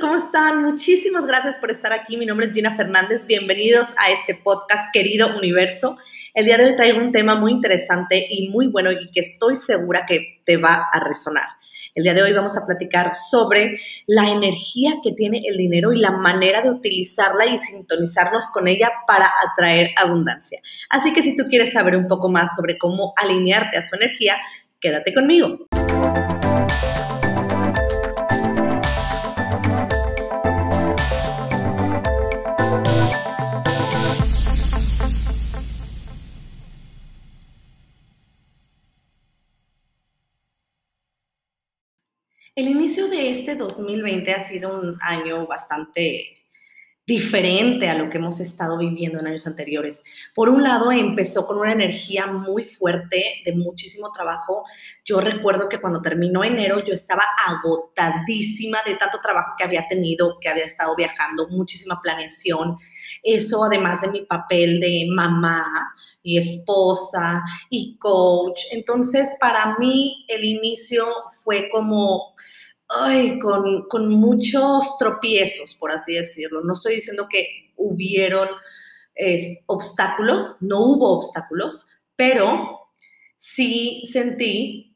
¿cómo están? Muchísimas gracias por estar aquí. Mi nombre es Gina Fernández. Bienvenidos a este podcast, querido universo. El día de hoy traigo un tema muy interesante y muy bueno y que estoy segura que te va a resonar. El día de hoy vamos a platicar sobre la energía que tiene el dinero y la manera de utilizarla y sintonizarnos con ella para atraer abundancia. Así que si tú quieres saber un poco más sobre cómo alinearte a su energía, quédate conmigo. Inicio de este 2020 ha sido un año bastante diferente a lo que hemos estado viviendo en años anteriores. Por un lado, empezó con una energía muy fuerte de muchísimo trabajo. Yo recuerdo que cuando terminó enero yo estaba agotadísima de tanto trabajo que había tenido, que había estado viajando, muchísima planeación. Eso además de mi papel de mamá y esposa y coach. Entonces, para mí el inicio fue como ay, con, muchos tropiezos, por así decirlo. No estoy diciendo que hubieron obstáculos, no hubo obstáculos, pero sí sentí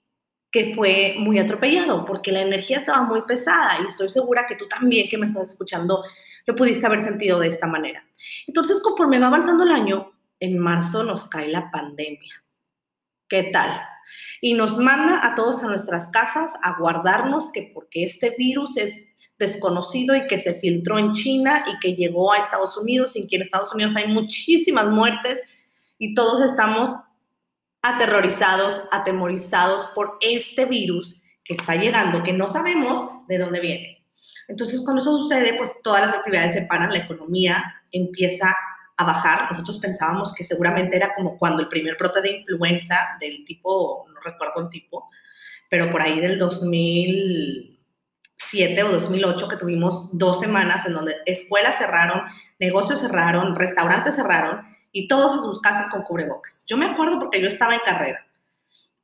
que fue muy atropellado porque la energía estaba muy pesada y estoy segura que tú también que me estás escuchando lo pudiste haber sentido de esta manera. Entonces, conforme va avanzando el año, en marzo nos cae la pandemia. ¿Qué tal? y nos manda a todos a nuestras casas a guardarnos que porque este virus es desconocido y que se filtró en China y que llegó a Estados Unidos y que en Estados Unidos hay muchísimas muertes y todos estamos aterrorizados, atemorizados por este virus que está llegando, que no sabemos de dónde viene. Entonces, cuando eso sucede, pues todas las actividades se paran, la economía empieza a bajar. Nosotros pensábamos que seguramente era como cuando el primer brote de influenza del tipo, no recuerdo el tipo, pero por ahí del 2007 o 2008 que tuvimos dos semanas en donde escuelas cerraron, negocios cerraron, restaurantes cerraron y todos a sus casas con cubrebocas. Yo me acuerdo porque yo estaba en carrera,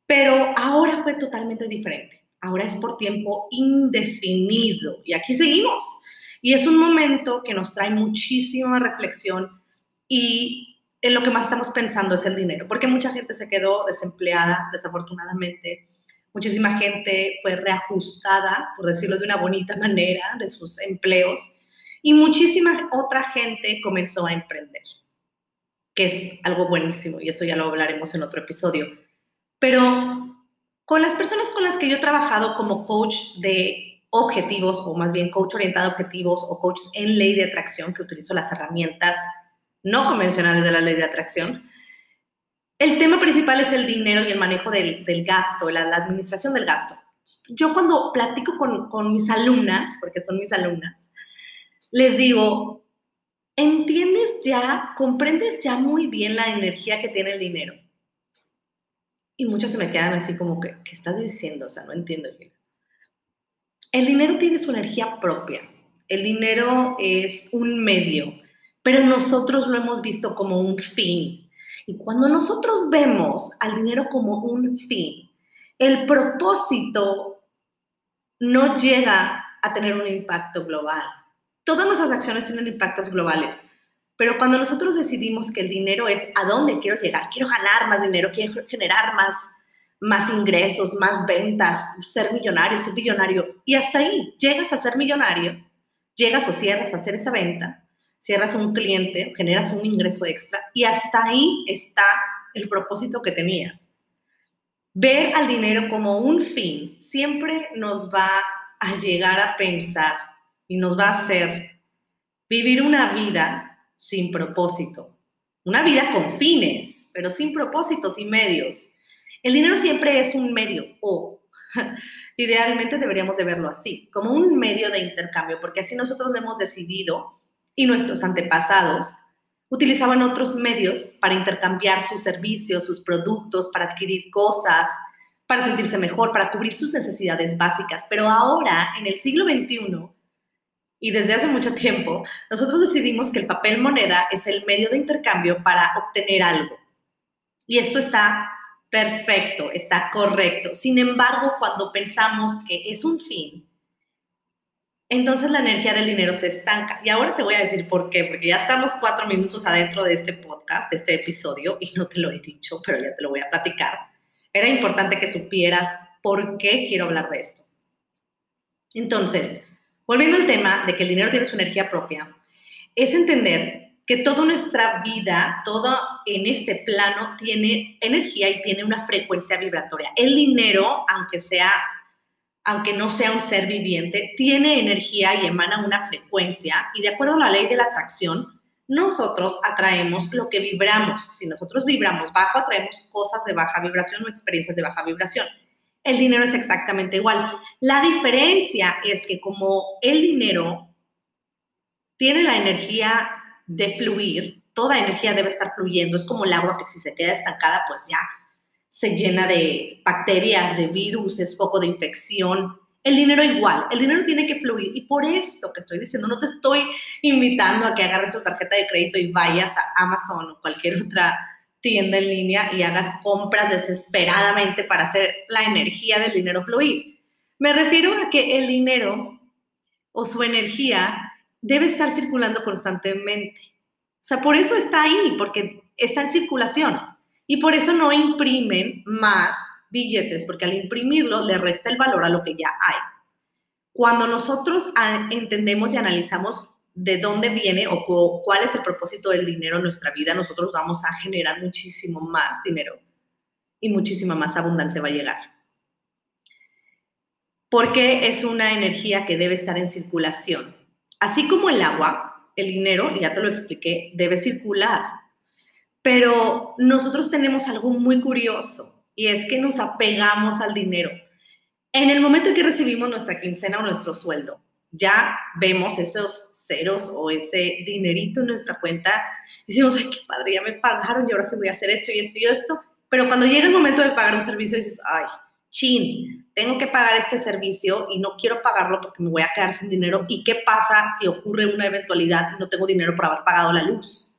pero ahora fue totalmente diferente. Ahora es por tiempo indefinido y aquí seguimos. Y es un momento que nos trae muchísima reflexión y en lo que más estamos pensando es el dinero, porque mucha gente se quedó desempleada, desafortunadamente. Muchísima gente fue reajustada, por decirlo de una bonita manera, de sus empleos. Y muchísima otra gente comenzó a emprender, que es algo buenísimo, y eso ya lo hablaremos en otro episodio. Pero con las personas con las que yo he trabajado como coach de objetivos, o más bien coach orientado a objetivos, o coach en ley de atracción, que utilizo las herramientas no convencionales de la ley de atracción. El tema principal es el dinero y el manejo del, gasto, la, administración del gasto. Yo cuando platico con, con mis alumnas, porque son mis alumnas, les digo, ¿entiendes ya, comprendes ya muy bien la energía que tiene el dinero? Y muchos se me quedan así como que, ¿qué estás diciendo? O sea, no entiendo bien. El dinero tiene su energía propia. El dinero es un medio pero nosotros lo hemos visto como un fin. Y cuando nosotros vemos al dinero como un fin, el propósito no llega a tener un impacto global. Todas nuestras acciones tienen impactos globales, pero cuando nosotros decidimos que el dinero es a dónde quiero llegar, quiero ganar más dinero, quiero generar más, más ingresos, más ventas, ser millonario, ser millonario, y hasta ahí llegas a ser millonario, llegas o cierras a hacer esa venta, cierras un cliente, generas un ingreso extra y hasta ahí está el propósito que tenías. Ver al dinero como un fin siempre nos va a llegar a pensar y nos va a hacer vivir una vida sin propósito, una vida con fines, pero sin propósitos y medios. El dinero siempre es un medio o idealmente deberíamos de verlo así, como un medio de intercambio, porque así nosotros lo hemos decidido y nuestros antepasados utilizaban otros medios para intercambiar sus servicios, sus productos, para adquirir cosas, para sentirse mejor, para cubrir sus necesidades básicas. Pero ahora, en el siglo XXI, y desde hace mucho tiempo, nosotros decidimos que el papel moneda es el medio de intercambio para obtener algo. Y esto está perfecto, está correcto. Sin embargo, cuando pensamos que es un fin, entonces la energía del dinero se estanca. Y ahora te voy a decir por qué, porque ya estamos cuatro minutos adentro de este podcast, de este episodio, y no te lo he dicho, pero ya te lo voy a platicar. Era importante que supieras por qué quiero hablar de esto. Entonces, volviendo al tema de que el dinero tiene su energía propia, es entender que toda nuestra vida, todo en este plano tiene energía y tiene una frecuencia vibratoria. El dinero, aunque sea aunque no sea un ser viviente, tiene energía y emana una frecuencia y de acuerdo a la ley de la atracción, nosotros atraemos lo que vibramos. Si nosotros vibramos bajo, atraemos cosas de baja vibración o experiencias de baja vibración. El dinero es exactamente igual. La diferencia es que como el dinero tiene la energía de fluir, toda energía debe estar fluyendo, es como el agua que si se queda estancada, pues ya se llena de bacterias, de virus, es foco de infección. El dinero igual, el dinero tiene que fluir y por esto que estoy diciendo, no te estoy invitando a que agarres tu tarjeta de crédito y vayas a Amazon o cualquier otra tienda en línea y hagas compras desesperadamente para hacer la energía del dinero fluir. Me refiero a que el dinero o su energía debe estar circulando constantemente. O sea, por eso está ahí, porque está en circulación. Y por eso no imprimen más billetes, porque al imprimirlo le resta el valor a lo que ya hay. Cuando nosotros entendemos y analizamos de dónde viene o cuál es el propósito del dinero en nuestra vida, nosotros vamos a generar muchísimo más dinero y muchísima más abundancia va a llegar. Porque es una energía que debe estar en circulación. Así como el agua, el dinero, ya te lo expliqué, debe circular pero nosotros tenemos algo muy curioso y es que nos apegamos al dinero. En el momento en que recibimos nuestra quincena o nuestro sueldo, ya vemos esos ceros o ese dinerito en nuestra cuenta decimos, ay, qué padre, ya me pagaron y ahora sí voy a hacer esto y esto y esto. Pero cuando llega el momento de pagar un servicio, dices, ay, chin, tengo que pagar este servicio y no quiero pagarlo porque me voy a quedar sin dinero. ¿Y qué pasa si ocurre una eventualidad y no tengo dinero por haber pagado la luz?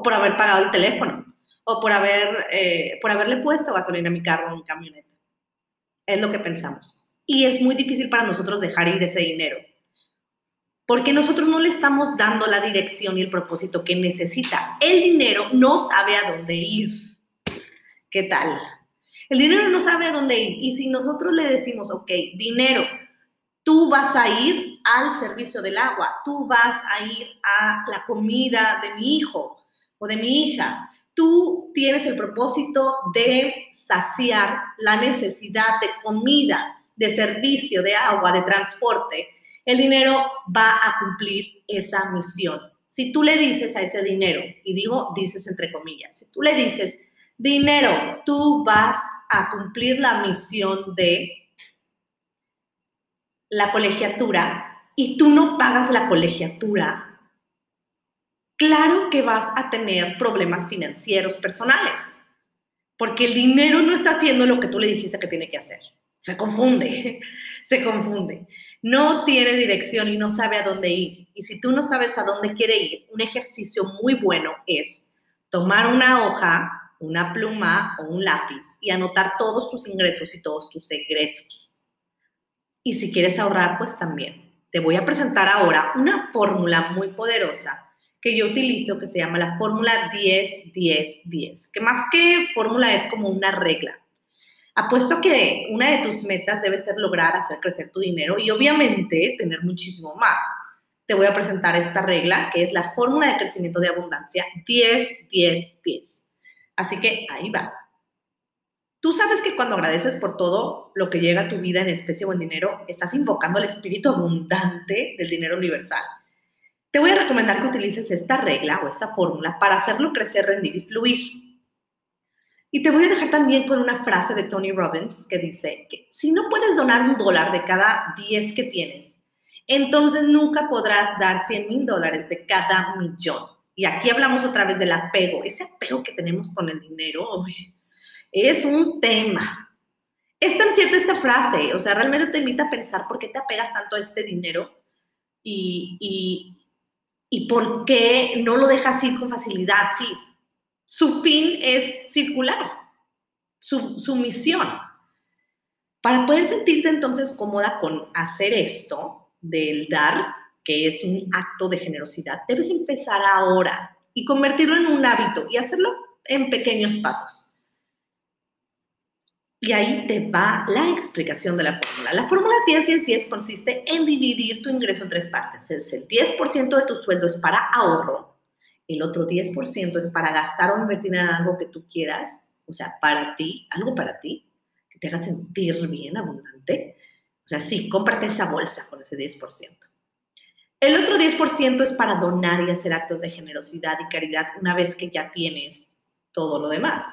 O por haber pagado el teléfono, o por, haber, eh, por haberle puesto gasolina a mi carro o mi camioneta. Es lo que pensamos. Y es muy difícil para nosotros dejar ir ese dinero, porque nosotros no le estamos dando la dirección y el propósito que necesita. El dinero no sabe a dónde ir. ¿Qué tal? El dinero no sabe a dónde ir. Y si nosotros le decimos, ok, dinero, tú vas a ir al servicio del agua, tú vas a ir a la comida de mi hijo, o de mi hija. Tú tienes el propósito de saciar la necesidad de comida, de servicio, de agua, de transporte. El dinero va a cumplir esa misión. Si tú le dices a ese dinero, y digo, dices entre comillas, si tú le dices, dinero, tú vas a cumplir la misión de la colegiatura y tú no pagas la colegiatura, claro que vas a tener problemas financieros personales, porque el dinero no está haciendo lo que tú le dijiste que tiene que hacer. Se confunde, se confunde. No tiene dirección y no sabe a dónde ir. Y si tú no sabes a dónde quiere ir, un ejercicio muy bueno es tomar una hoja, una pluma o un lápiz y anotar todos tus ingresos y todos tus egresos. Y si quieres ahorrar, pues también. Te voy a presentar ahora una fórmula muy poderosa que yo utilizo que se llama la fórmula 10-10-10, que más que fórmula es como una regla. Apuesto que una de tus metas debe ser lograr hacer crecer tu dinero y obviamente tener muchísimo más. Te voy a presentar esta regla que es la fórmula de crecimiento de abundancia 10-10-10. Así que ahí va. Tú sabes que cuando agradeces por todo lo que llega a tu vida en especie o en dinero, estás invocando el espíritu abundante del dinero universal. Te voy a recomendar que utilices esta regla o esta fórmula para hacerlo crecer, rendir y fluir. Y te voy a dejar también con una frase de Tony Robbins que dice que si no puedes donar un dólar de cada 10 que tienes, entonces nunca podrás dar 100 mil dólares de cada millón. Y aquí hablamos otra vez del apego, ese apego que tenemos con el dinero es un tema. Es tan cierta esta frase, o sea, realmente te invita a pensar por qué te apegas tanto a este dinero y, y por qué no lo dejas ir con facilidad. Sí, su fin es circular, su, misión. Para poder sentirte entonces cómoda con hacer esto, del dar, que es un acto de generosidad, debes empezar ahora y convertirlo en un hábito y hacerlo en pequeños pasos. Y ahí te va la explicación de la fórmula. La fórmula 10-10-10 consiste en dividir tu ingreso en tres partes. Es el 10% de tu sueldo es para ahorro, el otro 10% es para gastar o invertir en algo que tú quieras, o sea, para ti, algo para ti, que te haga sentir bien, abundante. O sea, sí, cómprate esa bolsa con ese 10%. El otro 10% es para donar y hacer actos de generosidad y caridad una vez que ya tienes todo lo demás.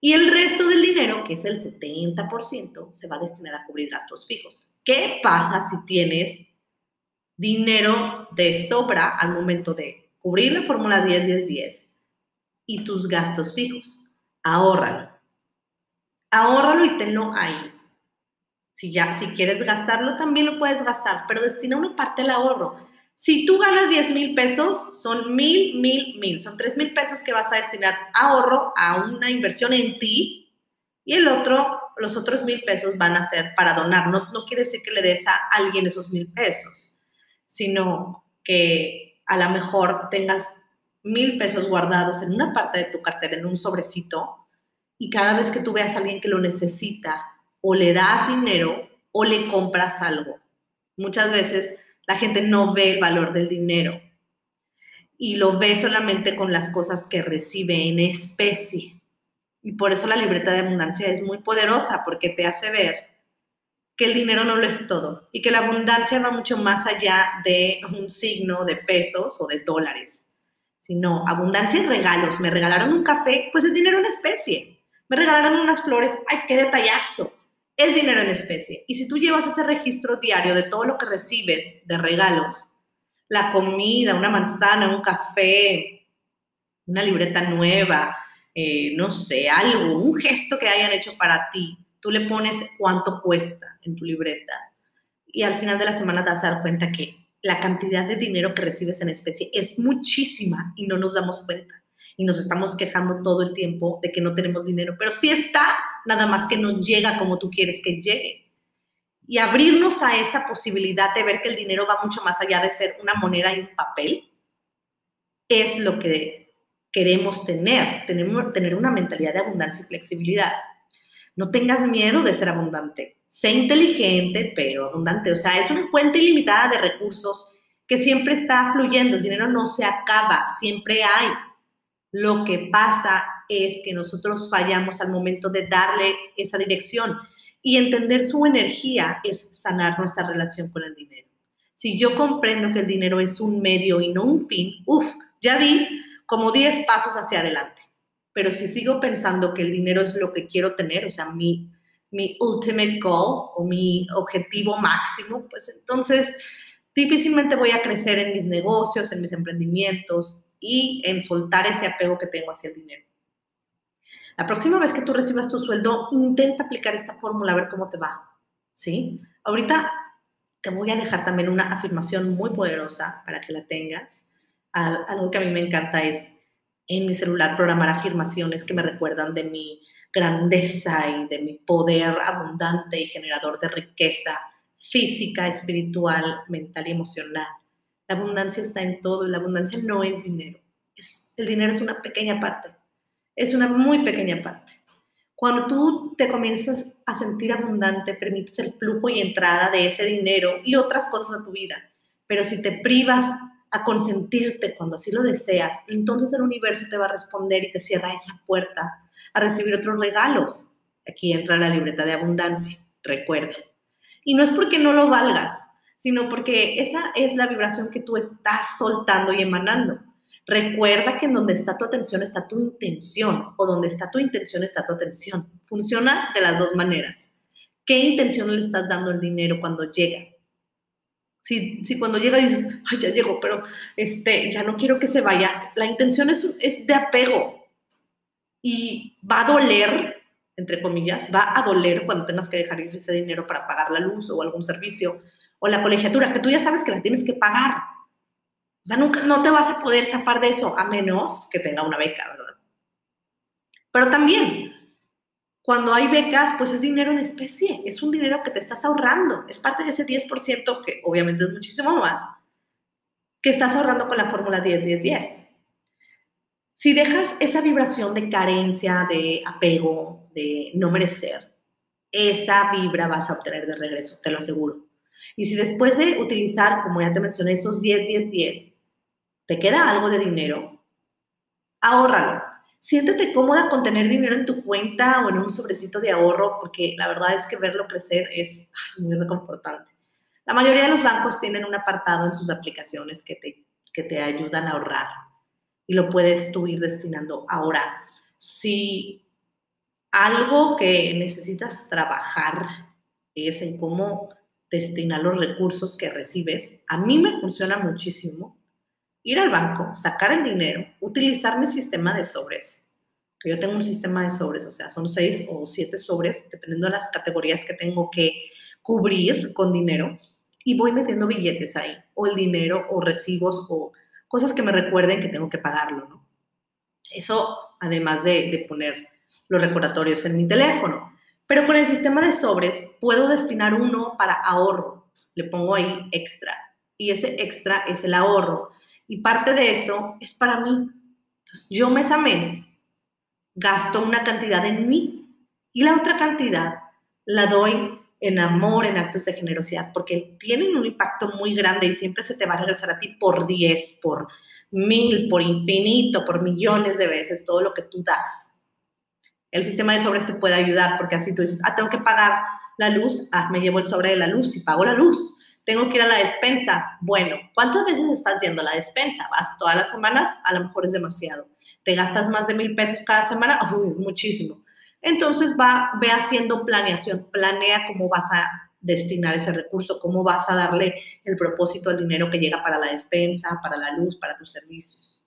Y el resto del dinero, que es el 70%, se va a destinar a cubrir gastos fijos. ¿Qué pasa si tienes dinero de sobra al momento de cubrir la fórmula 10-10-10 y tus gastos fijos? Ahórralo. Ahórralo y tenlo ahí. Si ya, si quieres gastarlo, también lo puedes gastar, pero destina una parte al ahorro. Si tú ganas 10 mil pesos, son mil, mil, mil. Son 3 mil pesos que vas a destinar ahorro a una inversión en ti y el otro, los otros mil pesos van a ser para donar. No, no quiere decir que le des a alguien esos mil pesos, sino que a lo mejor tengas mil pesos guardados en una parte de tu cartera, en un sobrecito, y cada vez que tú veas a alguien que lo necesita, o le das dinero o le compras algo. Muchas veces la gente no ve el valor del dinero y lo ve solamente con las cosas que recibe en especie. Y por eso la libreta de abundancia es muy poderosa porque te hace ver que el dinero no lo es todo y que la abundancia va mucho más allá de un signo de pesos o de dólares, sino abundancia en regalos. Me regalaron un café, pues es dinero en especie. Me regalaron unas flores, ay, qué detallazo es dinero en especie. Y si tú llevas ese registro diario de todo lo que recibes de regalos, la comida, una manzana, un café, una libreta nueva, eh, no sé, algo, un gesto que hayan hecho para ti, tú le pones cuánto cuesta en tu libreta. Y al final de la semana te vas a dar cuenta que la cantidad de dinero que recibes en especie es muchísima y no nos damos cuenta y nos estamos quejando todo el tiempo de que no tenemos dinero, pero sí está, nada más que no llega como tú quieres que llegue. Y abrirnos a esa posibilidad de ver que el dinero va mucho más allá de ser una moneda y un papel, es lo que queremos tener, tenemos, tener una mentalidad de abundancia y flexibilidad. No tengas miedo de ser abundante, sé inteligente, pero abundante, o sea, es una fuente ilimitada de recursos que siempre está fluyendo, el dinero no se acaba, siempre hay. Lo que pasa es que nosotros fallamos al momento de darle esa dirección y entender su energía es sanar nuestra relación con el dinero. Si yo comprendo que el dinero es un medio y no un fin, uff, ya di como 10 pasos hacia adelante. Pero si sigo pensando que el dinero es lo que quiero tener, o sea, mi, mi ultimate goal o mi objetivo máximo, pues entonces difícilmente voy a crecer en mis negocios, en mis emprendimientos, y en soltar ese apego que tengo hacia el dinero. La próxima vez que tú recibas tu sueldo, intenta aplicar esta fórmula a ver cómo te va. ¿Sí? Ahorita te voy a dejar también una afirmación muy poderosa para que la tengas. Algo que a mí me encanta es en mi celular programar afirmaciones que me recuerdan de mi grandeza y de mi poder abundante y generador de riqueza física, espiritual, mental y emocional. La abundancia está en todo la abundancia no es dinero. El dinero es una pequeña parte, es una muy pequeña parte. Cuando tú te comienzas a sentir abundante, permites el flujo y entrada de ese dinero y otras cosas a tu vida. Pero si te privas a consentirte cuando así lo deseas, entonces el universo te va a responder y te cierra esa puerta a recibir otros regalos. Aquí entra la libreta de abundancia, recuerda. Y no es porque no lo valgas, sino porque esa es la vibración que tú estás soltando y emanando. Recuerda que en donde está tu atención está tu intención o donde está tu intención está tu atención. Funciona de las dos maneras. ¿Qué intención le estás dando al dinero cuando llega? Si, si cuando llega dices, ay, ya llegó, pero este, ya no quiero que se vaya, la intención es, es de apego y va a doler, entre comillas, va a doler cuando tengas que dejar ir ese dinero para pagar la luz o algún servicio o la colegiatura, que tú ya sabes que la tienes que pagar. O sea, nunca, no te vas a poder zafar de eso, a menos que tenga una beca, ¿verdad? Pero también, Cuando hay becas, pues es dinero en especie, es un dinero que te estás ahorrando, es parte de ese 10%, que obviamente es muchísimo más, que estás ahorrando con la fórmula 10-10-10. Si dejas esa vibración de carencia, de apego, de no merecer, esa vibra vas a obtener de regreso, te lo aseguro. Y si después de utilizar, como ya te mencioné, esos 10, 10, 10, te queda algo de dinero, ahórralo. Siéntete cómoda con tener dinero en tu cuenta o en un sobrecito de ahorro, porque la verdad es que verlo crecer es muy reconfortante. La mayoría de los bancos tienen un apartado en sus aplicaciones que te, que te ayudan a ahorrar y lo puedes tú ir destinando. Ahora, si algo que necesitas trabajar es en cómo destinar los recursos que recibes, a mí me funciona muchísimo ir al banco, sacar el dinero, utilizar mi sistema de sobres. Yo tengo un sistema de sobres, o sea, son seis o siete sobres, dependiendo de las categorías que tengo que cubrir con dinero, y voy metiendo billetes ahí, o el dinero, o recibos, o cosas que me recuerden que tengo que pagarlo. Eso, además de, de poner los recordatorios en mi teléfono. Pero con el sistema de sobres puedo destinar uno para ahorro. Le pongo ahí extra. Y ese extra es el ahorro. Y parte de eso es para mí. Yo mes a mes gasto una cantidad en mí y la otra cantidad la doy en amor, en actos de generosidad, porque tienen un impacto muy grande y siempre se te va a regresar a ti por 10, por mil, por infinito, por millones de veces todo lo que tú das. El sistema de sobres te puede ayudar porque así tú dices, ah, tengo que pagar la luz, ah, me llevo el sobre de la luz y pago la luz tengo que ir a la despensa. Bueno, ¿cuántas veces estás yendo a la despensa? ¿Vas todas las semanas? A lo mejor es demasiado. ¿Te gastas más de mil pesos cada semana? Uy, es muchísimo. Entonces va, ve haciendo planeación, planea cómo vas a destinar ese recurso, cómo vas a darle el propósito al dinero que llega para la despensa, para la luz, para tus servicios.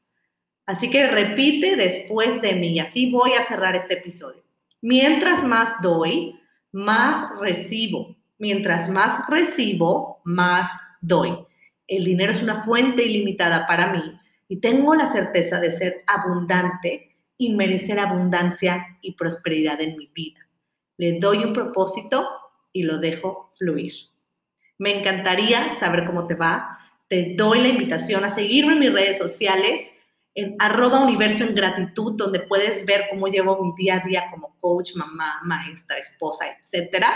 Así que repite después de mí así voy a cerrar este episodio. Mientras más doy, más recibo. Mientras más recibo, más doy. El dinero es una fuente ilimitada para mí y tengo la certeza de ser abundante y merecer abundancia y prosperidad en mi vida. Le doy un propósito y lo dejo fluir. Me encantaría saber cómo te va. Te doy la invitación a seguirme en mis redes sociales en arroba universo en gratitud, donde puedes ver cómo llevo mi día a día como coach, mamá, maestra, esposa, etcétera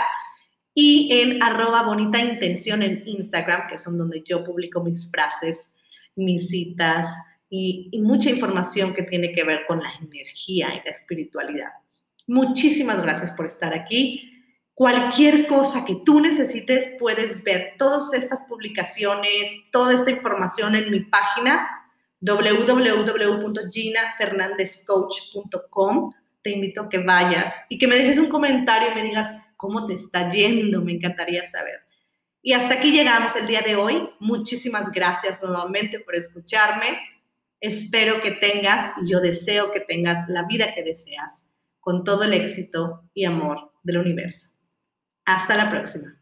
y en arroba bonita intención en Instagram, que son donde yo publico mis frases, mis citas y, y, mucha información que tiene que ver con la energía y la espiritualidad. Muchísimas gracias por estar aquí. Cualquier cosa que tú necesites, puedes ver todas estas publicaciones, toda esta información en mi página www.ginafernandezcoach.com. Te invito a que vayas y que me dejes un comentario y me digas cómo te está yendo, me encantaría saber. Y hasta aquí llegamos el día de hoy. Muchísimas gracias nuevamente por escucharme. Espero que tengas, y yo deseo que tengas la vida que deseas, con todo el éxito y amor del universo. Hasta la próxima.